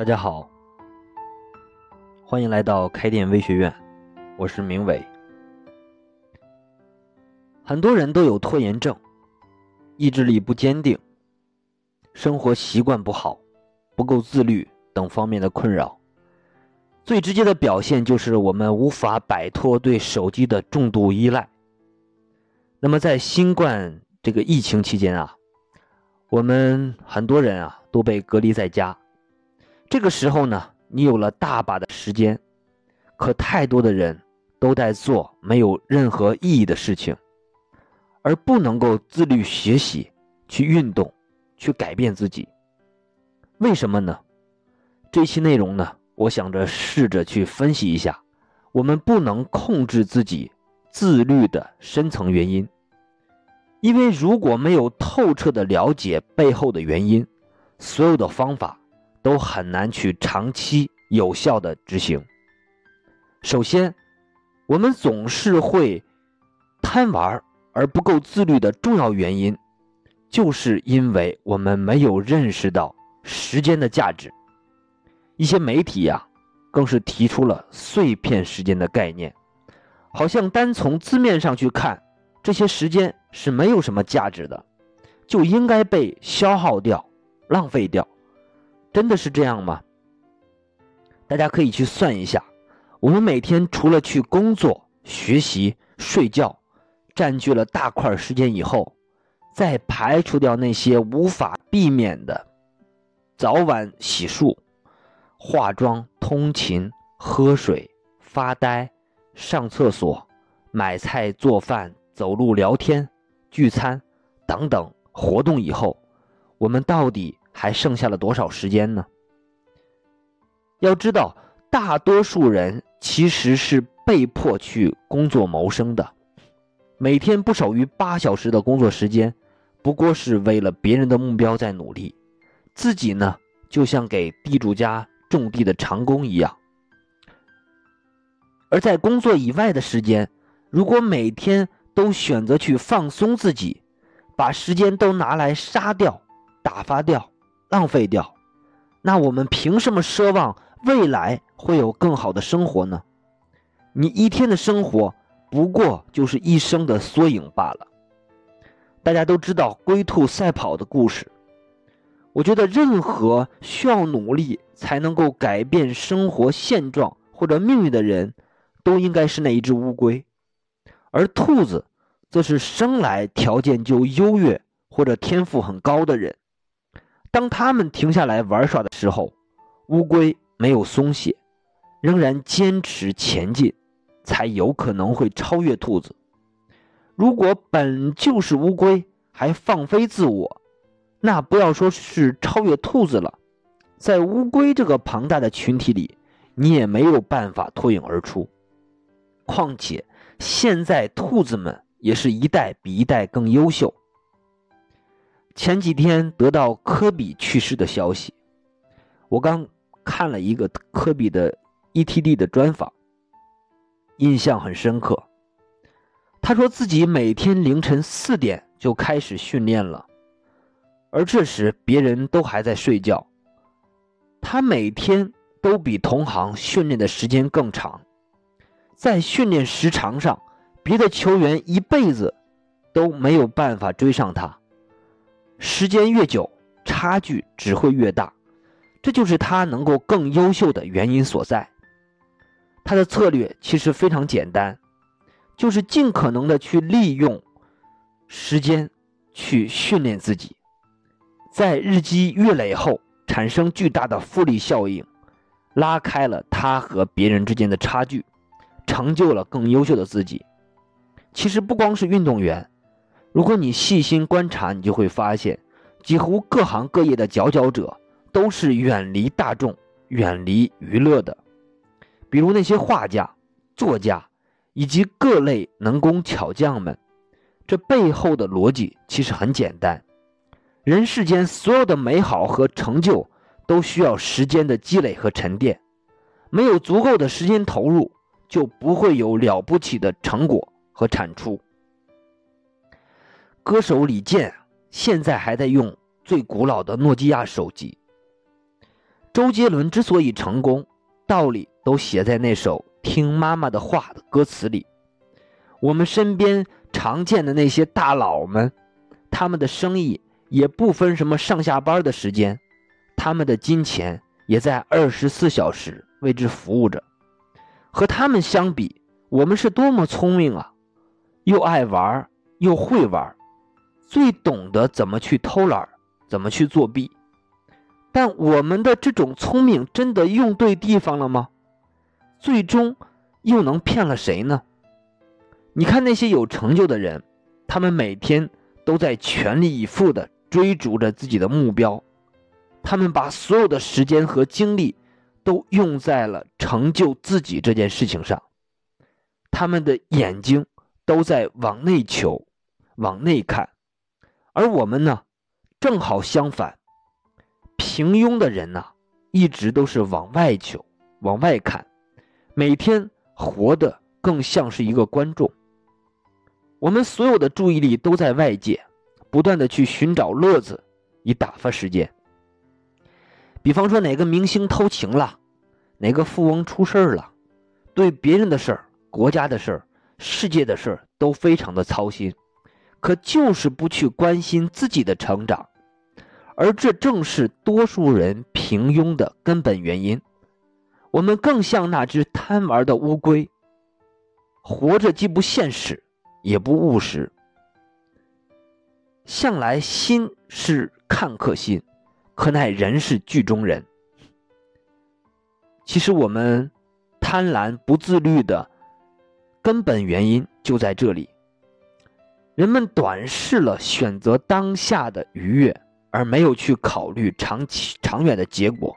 大家好，欢迎来到开店微学院，我是明伟。很多人都有拖延症、意志力不坚定、生活习惯不好、不够自律等方面的困扰。最直接的表现就是我们无法摆脱对手机的重度依赖。那么在新冠这个疫情期间啊，我们很多人啊都被隔离在家。这个时候呢，你有了大把的时间，可太多的人都在做没有任何意义的事情，而不能够自律学习、去运动、去改变自己。为什么呢？这期内容呢，我想着试着去分析一下，我们不能控制自己自律的深层原因。因为如果没有透彻的了解背后的原因，所有的方法。都很难去长期有效的执行。首先，我们总是会贪玩而不够自律的重要原因，就是因为我们没有认识到时间的价值。一些媒体呀，更是提出了碎片时间的概念，好像单从字面上去看，这些时间是没有什么价值的，就应该被消耗掉、浪费掉。真的是这样吗？大家可以去算一下，我们每天除了去工作、学习、睡觉，占据了大块时间以后，再排除掉那些无法避免的早晚洗漱、化妆、通勤、喝水、发呆、上厕所、买菜、做饭、走路、聊天、聚餐等等活动以后，我们到底？还剩下了多少时间呢？要知道，大多数人其实是被迫去工作谋生的，每天不少于八小时的工作时间，不过是为了别人的目标在努力，自己呢，就像给地主家种地的长工一样。而在工作以外的时间，如果每天都选择去放松自己，把时间都拿来杀掉、打发掉。浪费掉，那我们凭什么奢望未来会有更好的生活呢？你一天的生活不过就是一生的缩影罢了。大家都知道龟兔赛跑的故事，我觉得任何需要努力才能够改变生活现状或者命运的人，都应该是那一只乌龟，而兔子，则是生来条件就优越或者天赋很高的人。当他们停下来玩耍的时候，乌龟没有松懈，仍然坚持前进，才有可能会超越兔子。如果本就是乌龟还放飞自我，那不要说是超越兔子了，在乌龟这个庞大的群体里，你也没有办法脱颖而出。况且现在兔子们也是一代比一代更优秀。前几天得到科比去世的消息，我刚看了一个科比的 ETD 的专访，印象很深刻。他说自己每天凌晨四点就开始训练了，而这时别人都还在睡觉，他每天都比同行训练的时间更长，在训练时长上，别的球员一辈子都没有办法追上他。时间越久，差距只会越大，这就是他能够更优秀的原因所在。他的策略其实非常简单，就是尽可能的去利用时间去训练自己，在日积月累后产生巨大的复利效应，拉开了他和别人之间的差距，成就了更优秀的自己。其实不光是运动员。如果你细心观察，你就会发现，几乎各行各业的佼佼者都是远离大众、远离娱乐的。比如那些画家、作家以及各类能工巧匠们，这背后的逻辑其实很简单：人世间所有的美好和成就都需要时间的积累和沉淀，没有足够的时间投入，就不会有了不起的成果和产出。歌手李健现在还在用最古老的诺基亚手机，周杰伦之所以成功，道理都写在那首《听妈妈的话》的歌词里。我们身边常见的那些大佬们，他们的生意也不分什么上下班的时间，他们的金钱也在二十四小时为之服务着。和他们相比，我们是多么聪明啊！又爱玩，又会玩，最懂得怎么去偷懒，怎么去作弊。但我们的这种聪明真的用对地方了吗？最终又能骗了谁呢？你看那些有成就的人，他们每天都在全力以赴地追逐着自己的目标，他们把所有的时间和精力都用在了成就自己这件事情上，他们的眼睛都在往内求，往内看，而我们呢，正好相反。平庸的人呐，一直都是往外求，往外看，每天活得更像是一个观众。我们所有的注意力都在外界，不断的去寻找乐子，以打发时间。比方说，哪个明星偷情了，哪个富翁出事了，对别人的事儿、国家的事儿、世界的事儿都非常的操心，可就是不去关心自己的成长。而这正是多数人平庸的根本原因。我们更像那只贪玩的乌龟，活着既不现实，也不务实。向来心是看客心，可奈人是剧中人。其实我们贪婪不自律的根本原因就在这里。人们短视了选择当下的愉悦。而没有去考虑长期、长远的结果，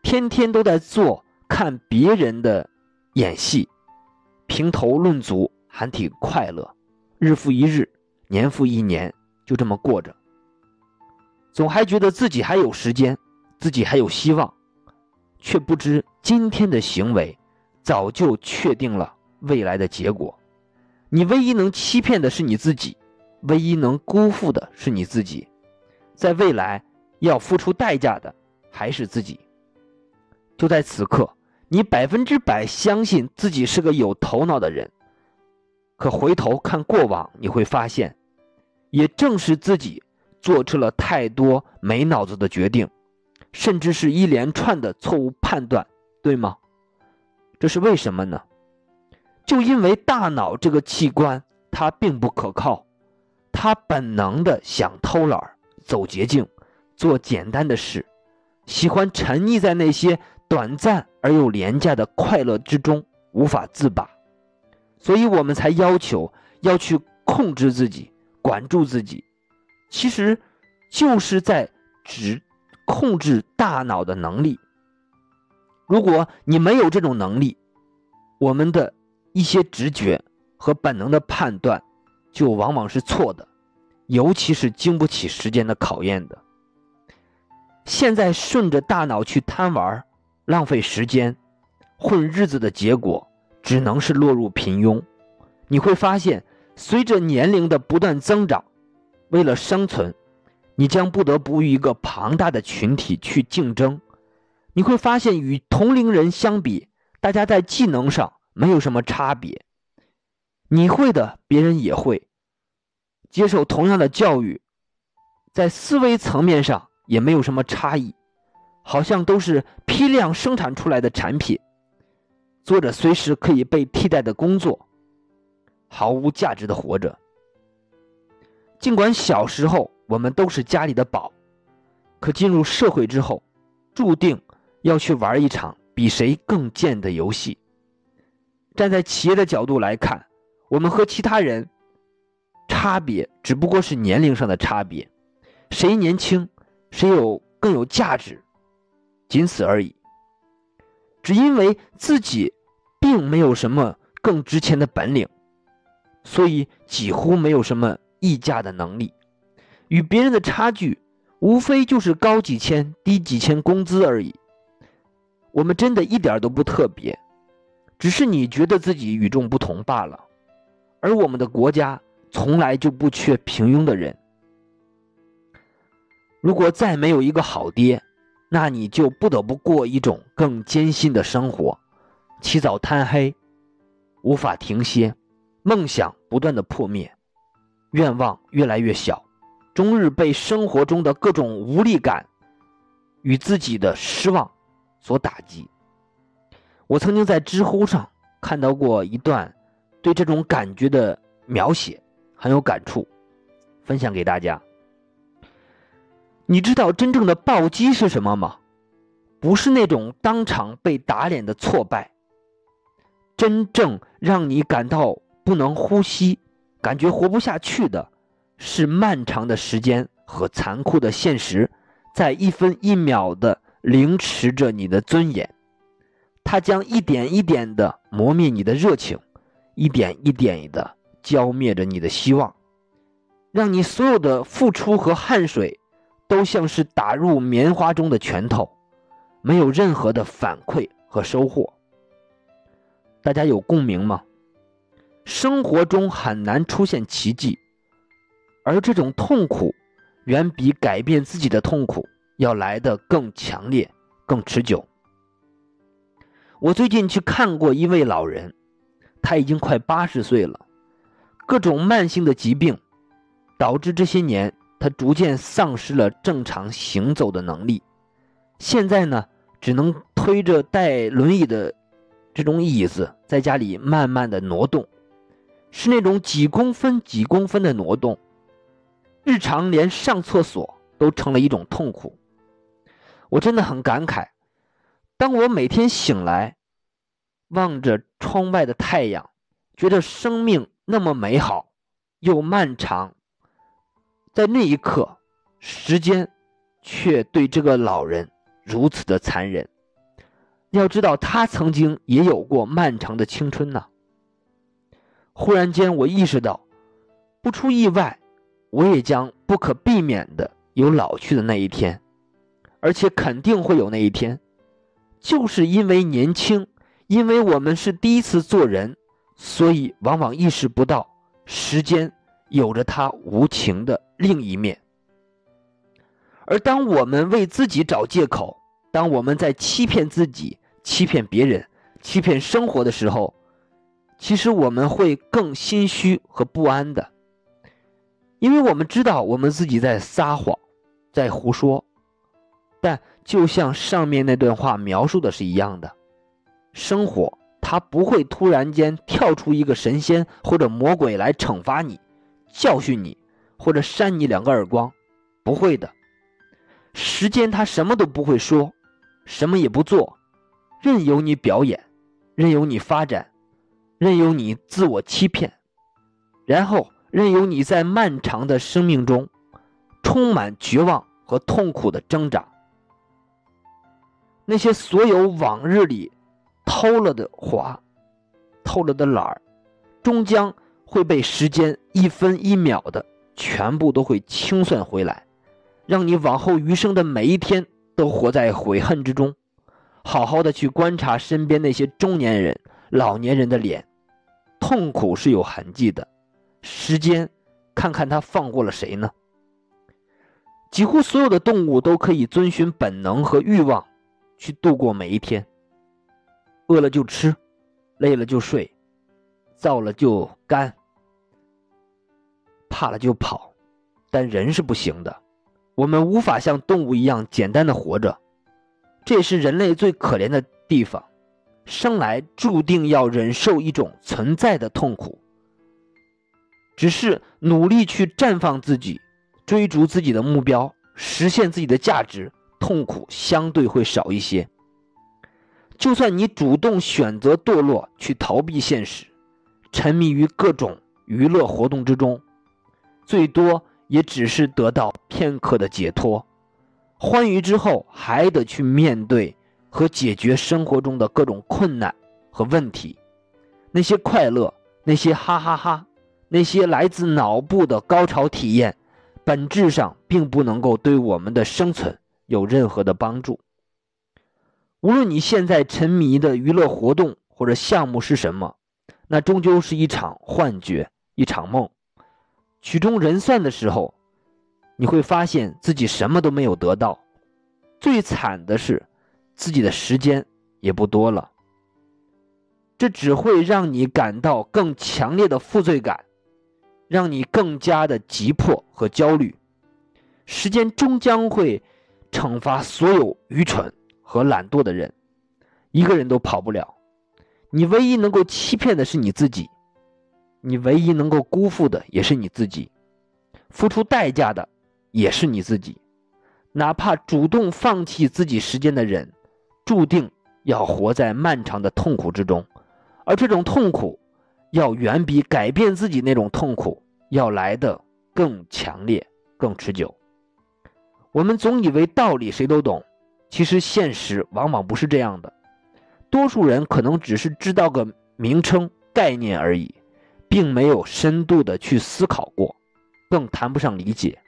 天天都在做看别人的演戏，评头论足，还挺快乐，日复一日，年复一年，就这么过着，总还觉得自己还有时间，自己还有希望，却不知今天的行为早就确定了未来的结果。你唯一能欺骗的是你自己，唯一能辜负的是你自己。在未来，要付出代价的还是自己。就在此刻，你百分之百相信自己是个有头脑的人，可回头看过往，你会发现，也正是自己做出了太多没脑子的决定，甚至是一连串的错误判断，对吗？这是为什么呢？就因为大脑这个器官它并不可靠，它本能的想偷懒。走捷径，做简单的事，喜欢沉溺在那些短暂而又廉价的快乐之中，无法自拔。所以我们才要求要去控制自己，管住自己，其实就是在指控制大脑的能力。如果你没有这种能力，我们的一些直觉和本能的判断，就往往是错的。尤其是经不起时间的考验的。现在顺着大脑去贪玩，浪费时间，混日子的结果，只能是落入平庸。你会发现，随着年龄的不断增长，为了生存，你将不得不与一个庞大的群体去竞争。你会发现，与同龄人相比，大家在技能上没有什么差别，你会的，别人也会。接受同样的教育，在思维层面上也没有什么差异，好像都是批量生产出来的产品，做着随时可以被替代的工作，毫无价值的活着。尽管小时候我们都是家里的宝，可进入社会之后，注定要去玩一场比谁更贱的游戏。站在企业的角度来看，我们和其他人。差别只不过是年龄上的差别，谁年轻，谁有更有价值，仅此而已。只因为自己并没有什么更值钱的本领，所以几乎没有什么议价的能力。与别人的差距，无非就是高几千、低几千工资而已。我们真的一点都不特别，只是你觉得自己与众不同罢了。而我们的国家。从来就不缺平庸的人。如果再没有一个好爹，那你就不得不过一种更艰辛的生活，起早贪黑，无法停歇，梦想不断的破灭，愿望越来越小，终日被生活中的各种无力感与自己的失望所打击。我曾经在知乎上看到过一段对这种感觉的描写，很有感触，分享给大家。你知道真正的暴击是什么吗？不是那种当场被打脸的挫败。真正让你感到不能呼吸、感觉活不下去的，是漫长的时间和残酷的现实，在一分一秒的凌迟着你的尊严。它将一点一点的磨灭你的热情，一点一点的浇灭着你的希望，让你所有的付出和汗水。都像是打入棉花中的拳头，没有任何的反馈和收获。大家有共鸣吗？生活中很难出现奇迹，而这种痛苦远比改变自己的痛苦要来的更强烈、更持久。我最近去看过一位老人，他已经快八十岁了，各种慢性的疾病导致这些年。他逐渐丧失了正常行走的能力，现在呢，只能推着带轮椅的这种椅子在家里慢慢的挪动，是那种几公分几公分的挪动，日常连上厕所都成了一种痛苦。我真的很感慨，当我每天醒来，望着窗外的太阳，觉得生命那么美好又漫长。在那一刻，时间却对这个老人如此的残忍。要知道，他曾经也有过漫长的青春呢。忽然间，我意识到，不出意外，我也将不可避免的有老去的那一天，而且肯定会有那一天。就是因为年轻，因为我们是第一次做人，所以往往意识不到时间。有着它无情的另一面，而当我们为自己找借口，当我们在欺骗自己、欺骗别人、欺骗生活的时候，其实我们会更心虚和不安的，因为我们知道我们自己在撒谎，在胡说。但就像上面那段话描述的是一样的，生活它不会突然间跳出一个神仙或者魔鬼来惩罚你。教训你，或者扇你两个耳光，不会的。时间他什么都不会说，什么也不做，任由你表演，任由你发展，任由你自我欺骗，然后任由你在漫长的生命中，充满绝望和痛苦的挣扎。那些所有往日里偷了的花，偷了的懒儿，终将。会被时间一分一秒的全部都会清算回来，让你往后余生的每一天都活在悔恨之中。好好的去观察身边那些中年人、老年人的脸，痛苦是有痕迹的。时间，看看他放过了谁呢？几乎所有的动物都可以遵循本能和欲望，去度过每一天。饿了就吃，累了就睡，燥了就干。怕了就跑，但人是不行的。我们无法像动物一样简单的活着，这也是人类最可怜的地方。生来注定要忍受一种存在的痛苦。只是努力去绽放自己，追逐自己的目标，实现自己的价值，痛苦相对会少一些。就算你主动选择堕落，去逃避现实，沉迷于各种娱乐活动之中。最多也只是得到片刻的解脱，欢愉之后还得去面对和解决生活中的各种困难和问题。那些快乐，那些哈哈哈，那些来自脑部的高潮体验，本质上并不能够对我们的生存有任何的帮助。无论你现在沉迷的娱乐活动或者项目是什么，那终究是一场幻觉，一场梦。曲终人散的时候，你会发现自己什么都没有得到，最惨的是，自己的时间也不多了。这只会让你感到更强烈的负罪感，让你更加的急迫和焦虑。时间终将会惩罚所有愚蠢和懒惰的人，一个人都跑不了。你唯一能够欺骗的是你自己，你唯一能够辜负的也是你自己，付出代价的也是你自己。哪怕主动放弃自己时间的人，注定要活在漫长的痛苦之中。而这种痛苦，要远比改变自己那种痛苦要来的更强烈、更持久。我们总以为道理谁都懂，其实现实往往不是这样的。多数人可能只是知道个名称、概念而已，并没有深度的去思考过，更谈不上理解。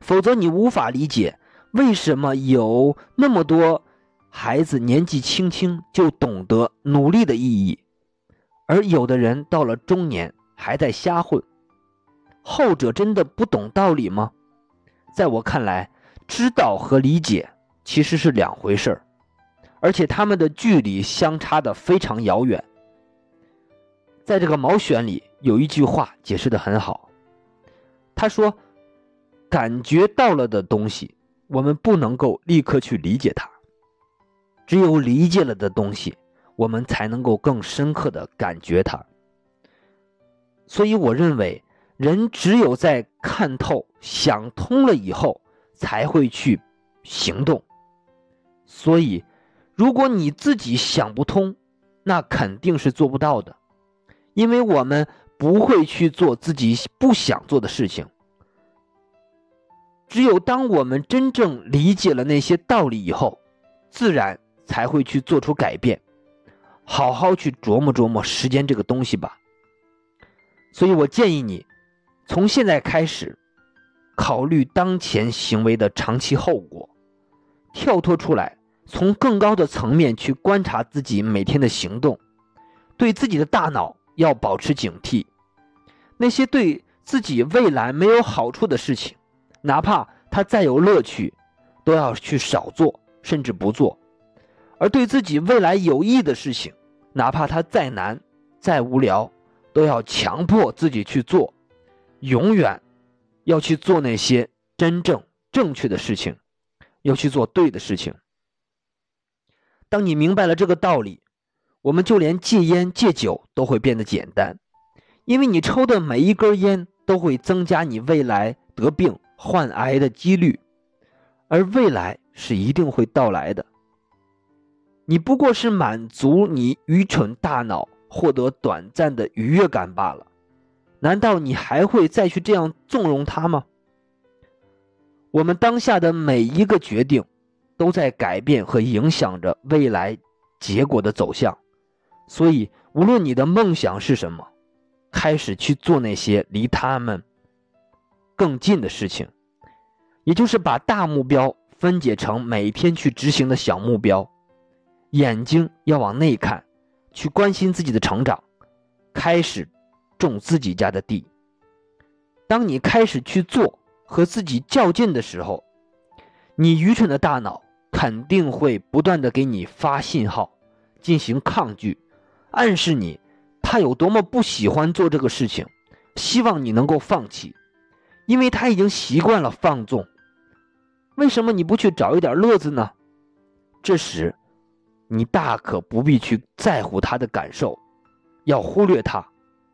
否则，你无法理解为什么有那么多。孩子年纪轻轻就懂得努力的意义，而有的人到了中年还在瞎混，后者真的不懂道理吗？在我看来，知道和理解其实是两回事儿，而且他们的距离相差的非常遥远。在这个《毛选》里有一句话解释的很好，他说：“感觉到了的东西，我们不能够立刻去理解它。”只有理解了的东西，我们才能够更深刻的感觉它。所以，我认为人只有在看透、想通了以后，才会去行动。所以，如果你自己想不通，那肯定是做不到的，因为我们不会去做自己不想做的事情。只有当我们真正理解了那些道理以后，自然。才会去做出改变，好好去琢磨琢磨时间这个东西吧。所以我建议你，从现在开始，考虑当前行为的长期后果，跳脱出来，从更高的层面去观察自己每天的行动，对自己的大脑要保持警惕，那些对自己未来没有好处的事情，哪怕它再有乐趣，都要去少做，甚至不做。而对自己未来有益的事情，哪怕它再难、再无聊，都要强迫自己去做。永远要去做那些真正正确的事情，要去做对的事情。当你明白了这个道理，我们就连戒烟戒酒都会变得简单，因为你抽的每一根烟都会增加你未来得病患癌的几率，而未来是一定会到来的。你不过是满足你愚蠢大脑获得短暂的愉悦感罢了，难道你还会再去这样纵容他吗？我们当下的每一个决定，都在改变和影响着未来结果的走向，所以无论你的梦想是什么，开始去做那些离他们更近的事情，也就是把大目标分解成每天去执行的小目标。眼睛要往内看，去关心自己的成长，开始种自己家的地。当你开始去做和自己较劲的时候，你愚蠢的大脑肯定会不断的给你发信号，进行抗拒，暗示你他有多么不喜欢做这个事情，希望你能够放弃，因为他已经习惯了放纵。为什么你不去找一点乐子呢？这时。你大可不必去在乎他的感受，要忽略他，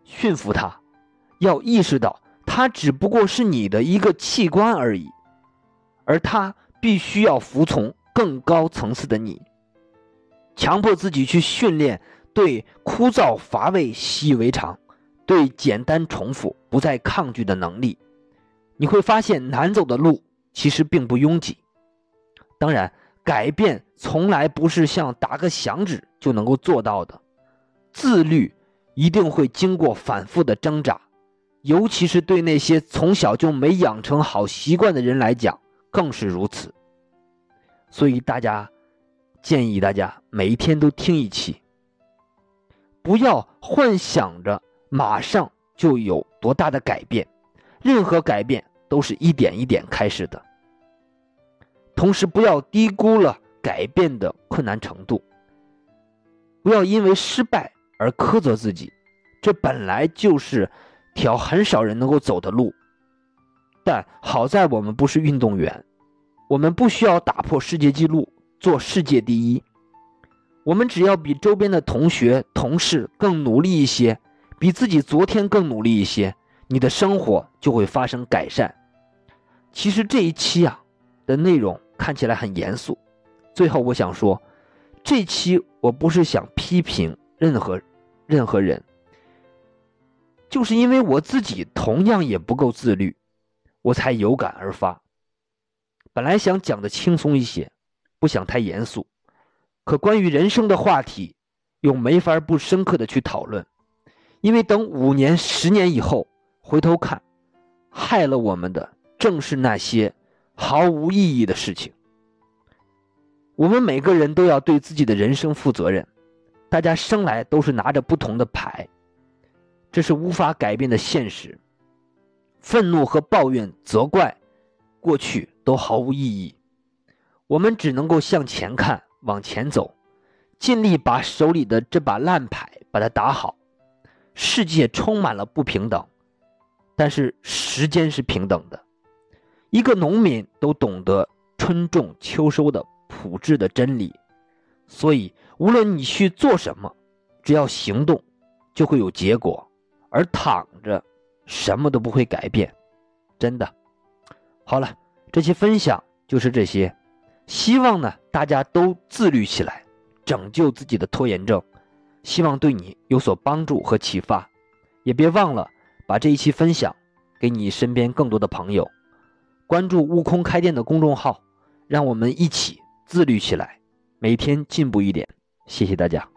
驯服它，要意识到它只不过是你的一个器官而已，而它必须要服从更高层次的你。强迫自己去训练对枯燥乏味习以为常，对简单重复不再抗拒的能力，你会发现难走的路其实并不拥挤。当然。改变从来不是像打个响指就能够做到的，自律一定会经过反复的挣扎，尤其是对那些从小就没养成好习惯的人来讲更是如此。所以大家建议大家每一天都听一期，不要幻想着马上就有多大的改变，任何改变都是一点一点开始的。同时不要低估了改变的困难程度。不要因为失败而苛责自己，这本来就是条很少人能够走的路。但好在我们不是运动员，我们不需要打破世界纪录做世界第一，我们只要比周边的同学、同事更努力一些，比自己昨天更努力一些，你的生活就会发生改善。其实这一期啊的内容看起来很严肃，最后我想说，这期我不是想批评任何任何人，就是因为我自己同样也不够自律。我才有感而发。本来想讲的轻松一些，不想太严肃，可关于人生的话题，又没法不深刻的去讨论，因为等五年、十年以后回头看，害了我们的正是那些毫无意义的事情。我们每个人都要对自己的人生负责任，大家生来都是拿着不同的牌，这是无法改变的现实。愤怒和抱怨、责怪，过去都毫无意义。我们只能够向前看，往前走，尽力把手里的这把烂牌把它打好。世界充满了不平等，但是时间是平等的。一个农民都懂得春种秋收的朴质的真理，所以无论你去做什么，只要行动，就会有结果。而躺着。什么都不会改变，真的。好了，这期分享就是这些，希望呢大家都自律起来，拯救自己的拖延症，希望对你有所帮助和启发。也别忘了把这一期分享给你身边更多的朋友，关注悟空开店的公众号，让我们一起自律起来，每天进步一点。谢谢大家。